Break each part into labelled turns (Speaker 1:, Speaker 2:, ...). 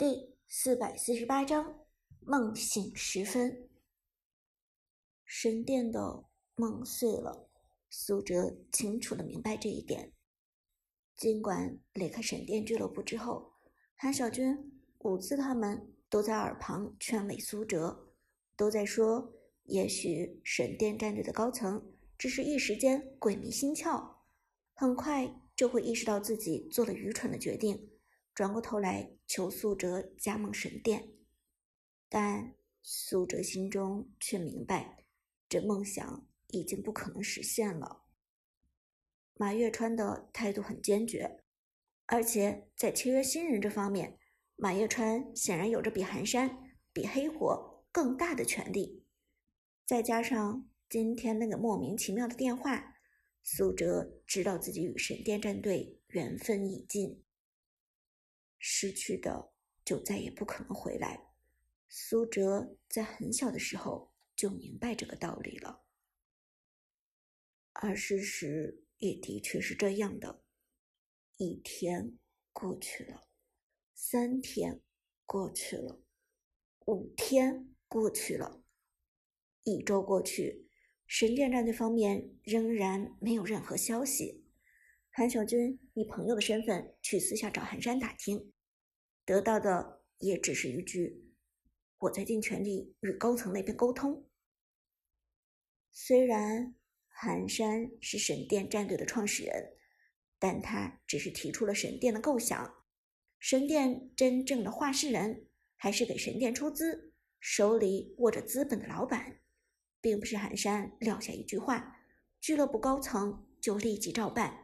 Speaker 1: 第四百四十八章梦醒时分。神殿的梦碎了，苏哲清楚的明白这一点。尽管离开神殿俱乐部之后，韩小军、伍兹他们都在耳旁劝慰苏哲，都在说，也许神殿战队的高层只是一时间鬼迷心窍，很快就会意识到自己做了愚蠢的决定。转过头来求苏哲加盟神殿，但苏哲心中却明白，这梦想已经不可能实现了。马月川的态度很坚决，而且在签约新人这方面，马月川显然有着比寒山、比黑火更大的权利。再加上今天那个莫名其妙的电话，苏哲知道自己与神殿战队缘分已尽。失去的就再也不可能回来。苏哲在很小的时候就明白这个道理了，而事实也的确是这样的。一天过去了，三天过去了，五天过去了，一周过去，神殿战队方面仍然没有任何消息。韩小军以朋友的身份去私下找寒山打听，得到的也只是一句：“我在尽全力与高层那边沟通。”虽然寒山是神殿战队的创始人，但他只是提出了神殿的构想，神殿真正的话事人还是给神殿出资、手里握着资本的老板，并不是寒山撂下一句话，俱乐部高层就立即照办。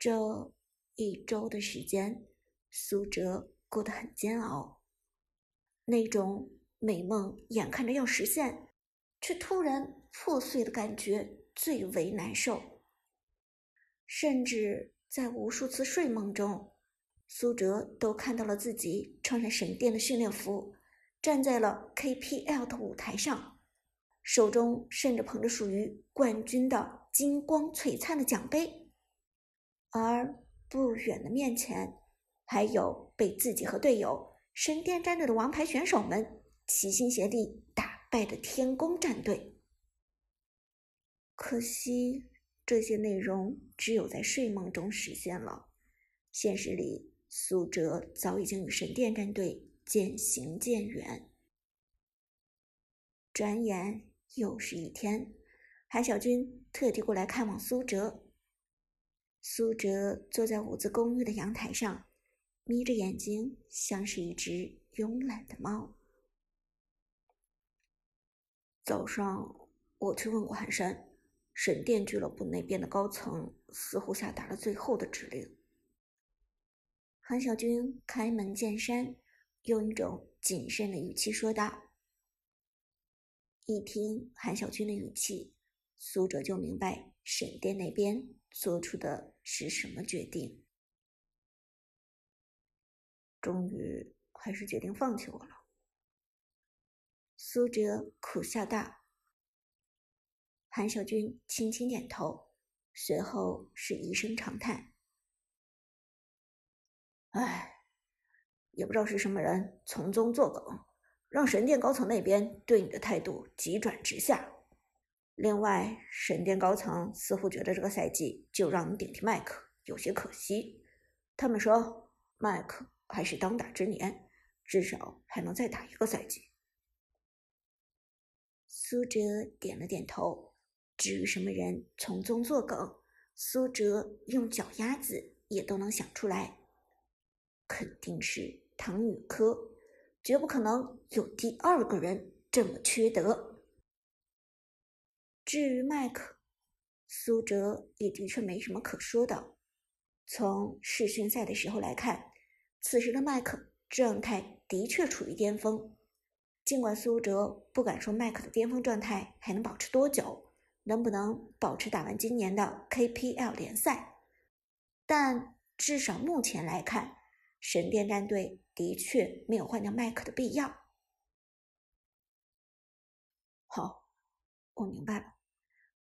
Speaker 1: 这一周的时间，苏哲过得很煎熬。那种美梦眼看着要实现，却突然破碎的感觉最为难受。甚至在无数次睡梦中，苏哲都看到了自己穿着神殿的训练服，站在了 KPL 的舞台上，手中甚至捧着属于冠军的金光璀璨的奖杯。而不远的面前，还有被自己和队友神殿战队的王牌选手们齐心协力打败的天宫战队。可惜，这些内容只有在睡梦中实现了。现实里，苏哲早已经与神殿战队渐行渐远。转眼又是一天，韩小军特地过来看望苏哲。苏哲坐在五子公寓的阳台上，眯着眼睛，像是一只慵懒的猫。早上我去问过寒山，神殿俱乐部那边的高层似乎下达了最后的指令。韩小军开门见山，用一种谨慎的语气说道。一听韩小军的语气，苏哲就明白神殿那边。做出的是什么决定？终于还是决定放弃我了。苏哲苦笑道。韩小军轻轻点头，随后是一声长叹：“唉，也不知道是什么人从中作梗，让神殿高层那边对你的态度急转直下。”另外，神殿高层似乎觉得这个赛季就让你顶替麦克有些可惜。他们说，麦克还是当打之年，至少还能再打一个赛季。苏哲点了点头。至于什么人从中作梗，苏哲用脚丫子也都能想出来，肯定是唐雨科，绝不可能有第二个人这么缺德。至于麦克，苏哲也的确没什么可说的。从世训赛的时候来看，此时的麦克状态的确处于巅峰。尽管苏哲不敢说麦克的巅峰状态还能保持多久，能不能保持打完今年的 KPL 联赛，但至少目前来看，神殿战队的确没有换掉麦克的必要。好，我明白了。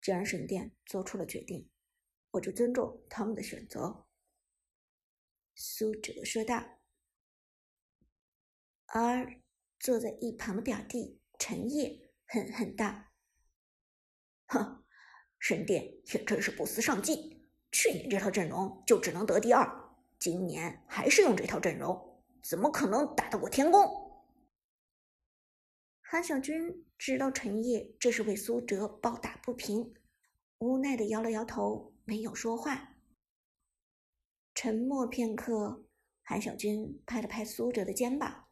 Speaker 1: 既然神殿做出了决定，我就尊重他们的选择。”苏哲说道。而坐在一旁的表弟陈烨狠狠道：“
Speaker 2: 哼，神殿也真是不思上进，去年这套阵容就只能得第二，今年还是用这套阵容，怎么可能打得过天宫？”
Speaker 1: 韩小军知道陈烨这是为苏哲抱打不平，无奈的摇了摇头，没有说话。沉默片刻，韩小军拍了拍苏哲的肩膀。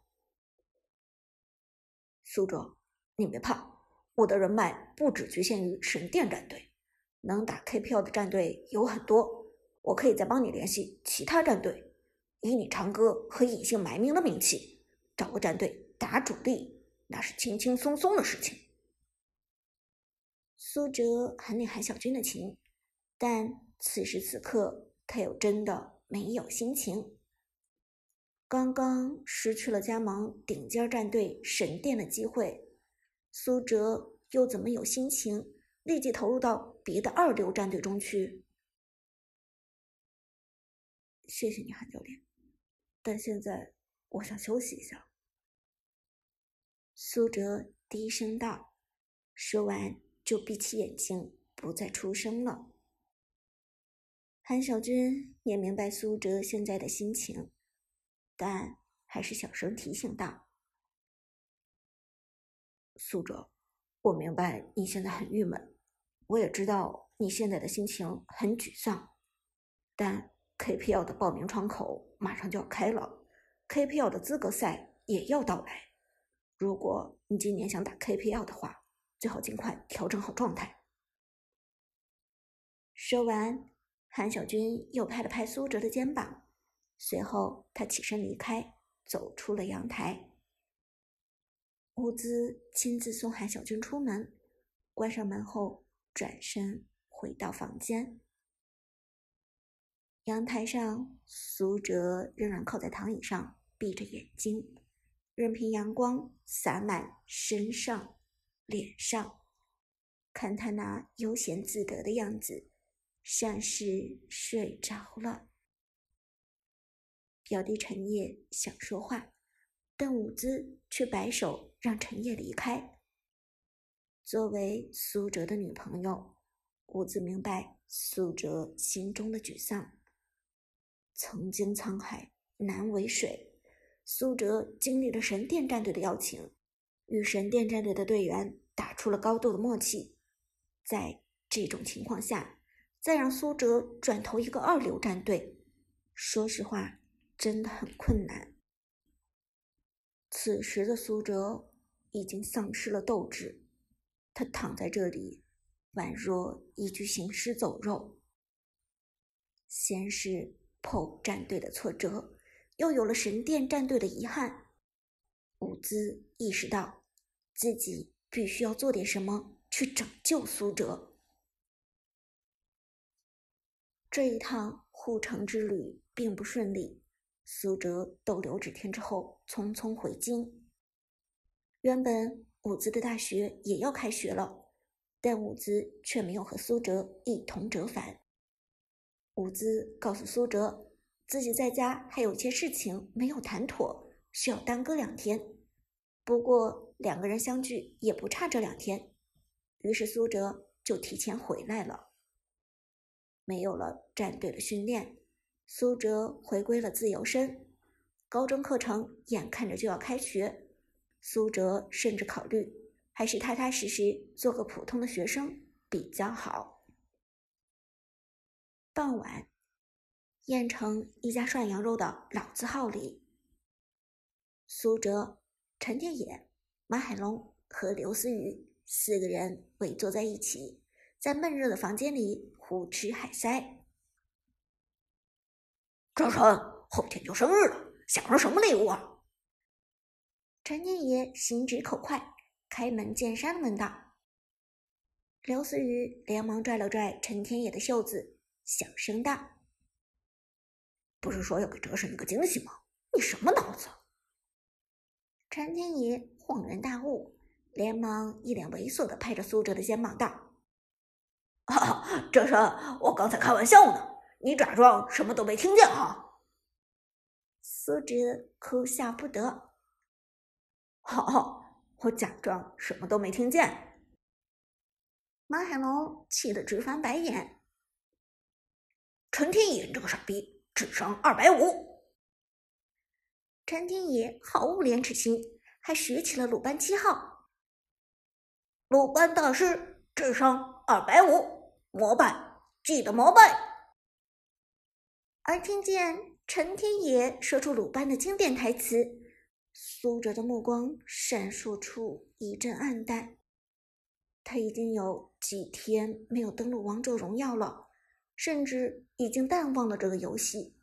Speaker 2: 苏哲，你别怕，我的人脉不只局限于神殿战队，能打 KPL 的战队有很多，我可以再帮你联系其他战队。以你长歌和隐姓埋名的名气，找个战队打主力，那是轻轻松松的事情。
Speaker 1: 苏哲很领韩小军的情，但此时此刻他又真的没有心情。刚刚失去了加盟顶尖战队神殿的机会，苏哲又怎么有心情立即投入到别的二流战队中去？
Speaker 3: 谢谢你，韩教练，但现在我想休息一下。
Speaker 1: 苏哲低声道，说完就闭起眼睛，不再出声了。韩小军也明白苏哲现在的心情。但还是小声提醒道：“
Speaker 2: 苏哲，我明白你现在很郁闷，我也知道你现在的心情很沮丧。但 KPL 的报名窗口马上就要开了，KPL 的资格赛也要到来。如果你今年想打 KPL 的话，最好尽快调整好状态。”
Speaker 1: 说完，韩小军又拍了拍苏哲的肩膀。随后，他起身离开，走出了阳台。伍兹亲自送韩小军出门，关上门后，转身回到房间。阳台上，苏哲仍然靠在躺椅上，闭着眼睛，任凭阳光洒满身上、脸上。看他那悠闲自得的样子，像是睡着了。表弟陈烨想说话，但伍兹却摆手让陈烨离开。作为苏哲的女朋友，伍兹明白苏哲心中的沮丧。曾经沧海难为水，苏哲经历了神殿战队的邀请，与神殿战队的队员打出了高度的默契。在这种情况下，再让苏哲转投一个二流战队，说实话。真的很困难。此时的苏哲已经丧失了斗志，他躺在这里，宛若一具行尸走肉。先是 PO 战队的挫折，又有了神殿战队的遗憾。伍兹意识到自己必须要做点什么去拯救苏哲。这一趟护城之旅并不顺利。苏哲逗留几天之后，匆匆回京。原本伍兹的大学也要开学了，但伍兹却没有和苏哲一同折返。伍兹告诉苏哲，自己在家还有些事情没有谈妥，需要耽搁两天。不过两个人相聚也不差这两天，于是苏哲就提前回来了。没有了战队的训练。苏哲回归了自由身，高中课程眼看着就要开学，苏哲甚至考虑还是踏踏实实做个普通的学生比较好。傍晚，燕城一家涮羊肉的老字号里，苏哲、陈天野、马海龙和刘思雨四个人围坐在一起，在闷热的房间里胡吃海塞。
Speaker 2: 哲晨，后天就生日了，想着什么礼物啊？
Speaker 1: 陈天野心直口快，开门见山的问道。刘思雨连忙拽了拽陈天野的袖子，小声道：“
Speaker 2: 不是说要给哲神一个惊喜吗？你什么脑子？”
Speaker 1: 陈天野恍然大悟，连忙一脸猥琐的拍着苏哲的肩膀道：“
Speaker 2: 啊，哲神，我刚才开玩笑呢。”你假装什么都没听见哈！
Speaker 1: 苏哲哭笑不得。
Speaker 2: 好，我假装什么都没听见。
Speaker 1: 马海龙气得直翻白眼。
Speaker 4: 陈天野这个傻逼，智商二百五。
Speaker 1: 陈天野毫无廉耻心，还学起了鲁班七号。
Speaker 4: 鲁班大师，智商二百五，膜拜，记得膜拜。
Speaker 1: 而听见陈天野说出鲁班的经典台词。苏哲的目光闪烁出一阵暗淡，他已经有几天没有登录王者荣耀了，甚至已经淡忘了这个游戏。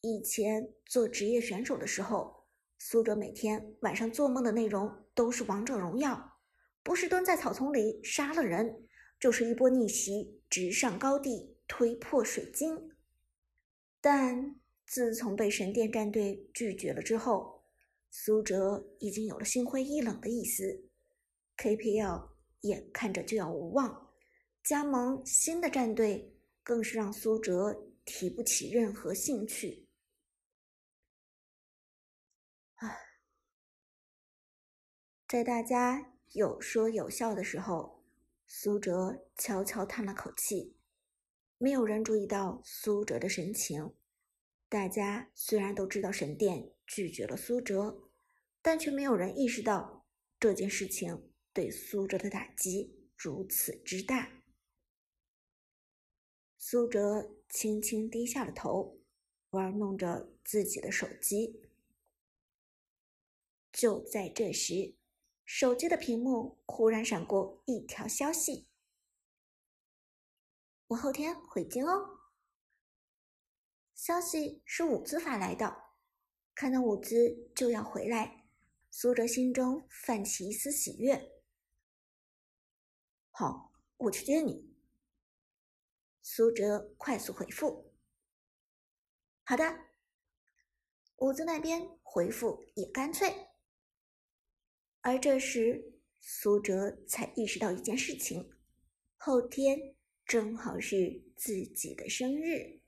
Speaker 1: 以前做职业选手的时候，苏哲每天晚上做梦的内容都是王者荣耀，不是蹲在草丛里杀了人，就是一波逆袭，直上高地，推破水晶。但自从被神殿战队拒绝了之后，苏哲已经有了心灰意冷的意思，KPL 眼看着就要无望，加盟新的战队更是让苏哲提不起任何兴趣。唉，在大家有说有笑的时候，苏哲悄悄叹了口气，没有人注意到苏哲的神情。大家虽然都知道神殿拒绝了苏哲，但却没有人意识到这件事情对苏哲的打击如此之大。苏哲轻轻低下了头，玩弄着自己的手机。就在这时，手机的屏幕忽然闪过一条消息：“我后天回京哦。”消息是伍兹发来的，看到伍兹就要回来，苏哲心中泛起一丝喜悦。
Speaker 2: 好，我去接你。
Speaker 1: 苏哲快速回复：“好的。”武子那边回复也干脆。而这时，苏哲才意识到一件事情：后天正好是自己的生日。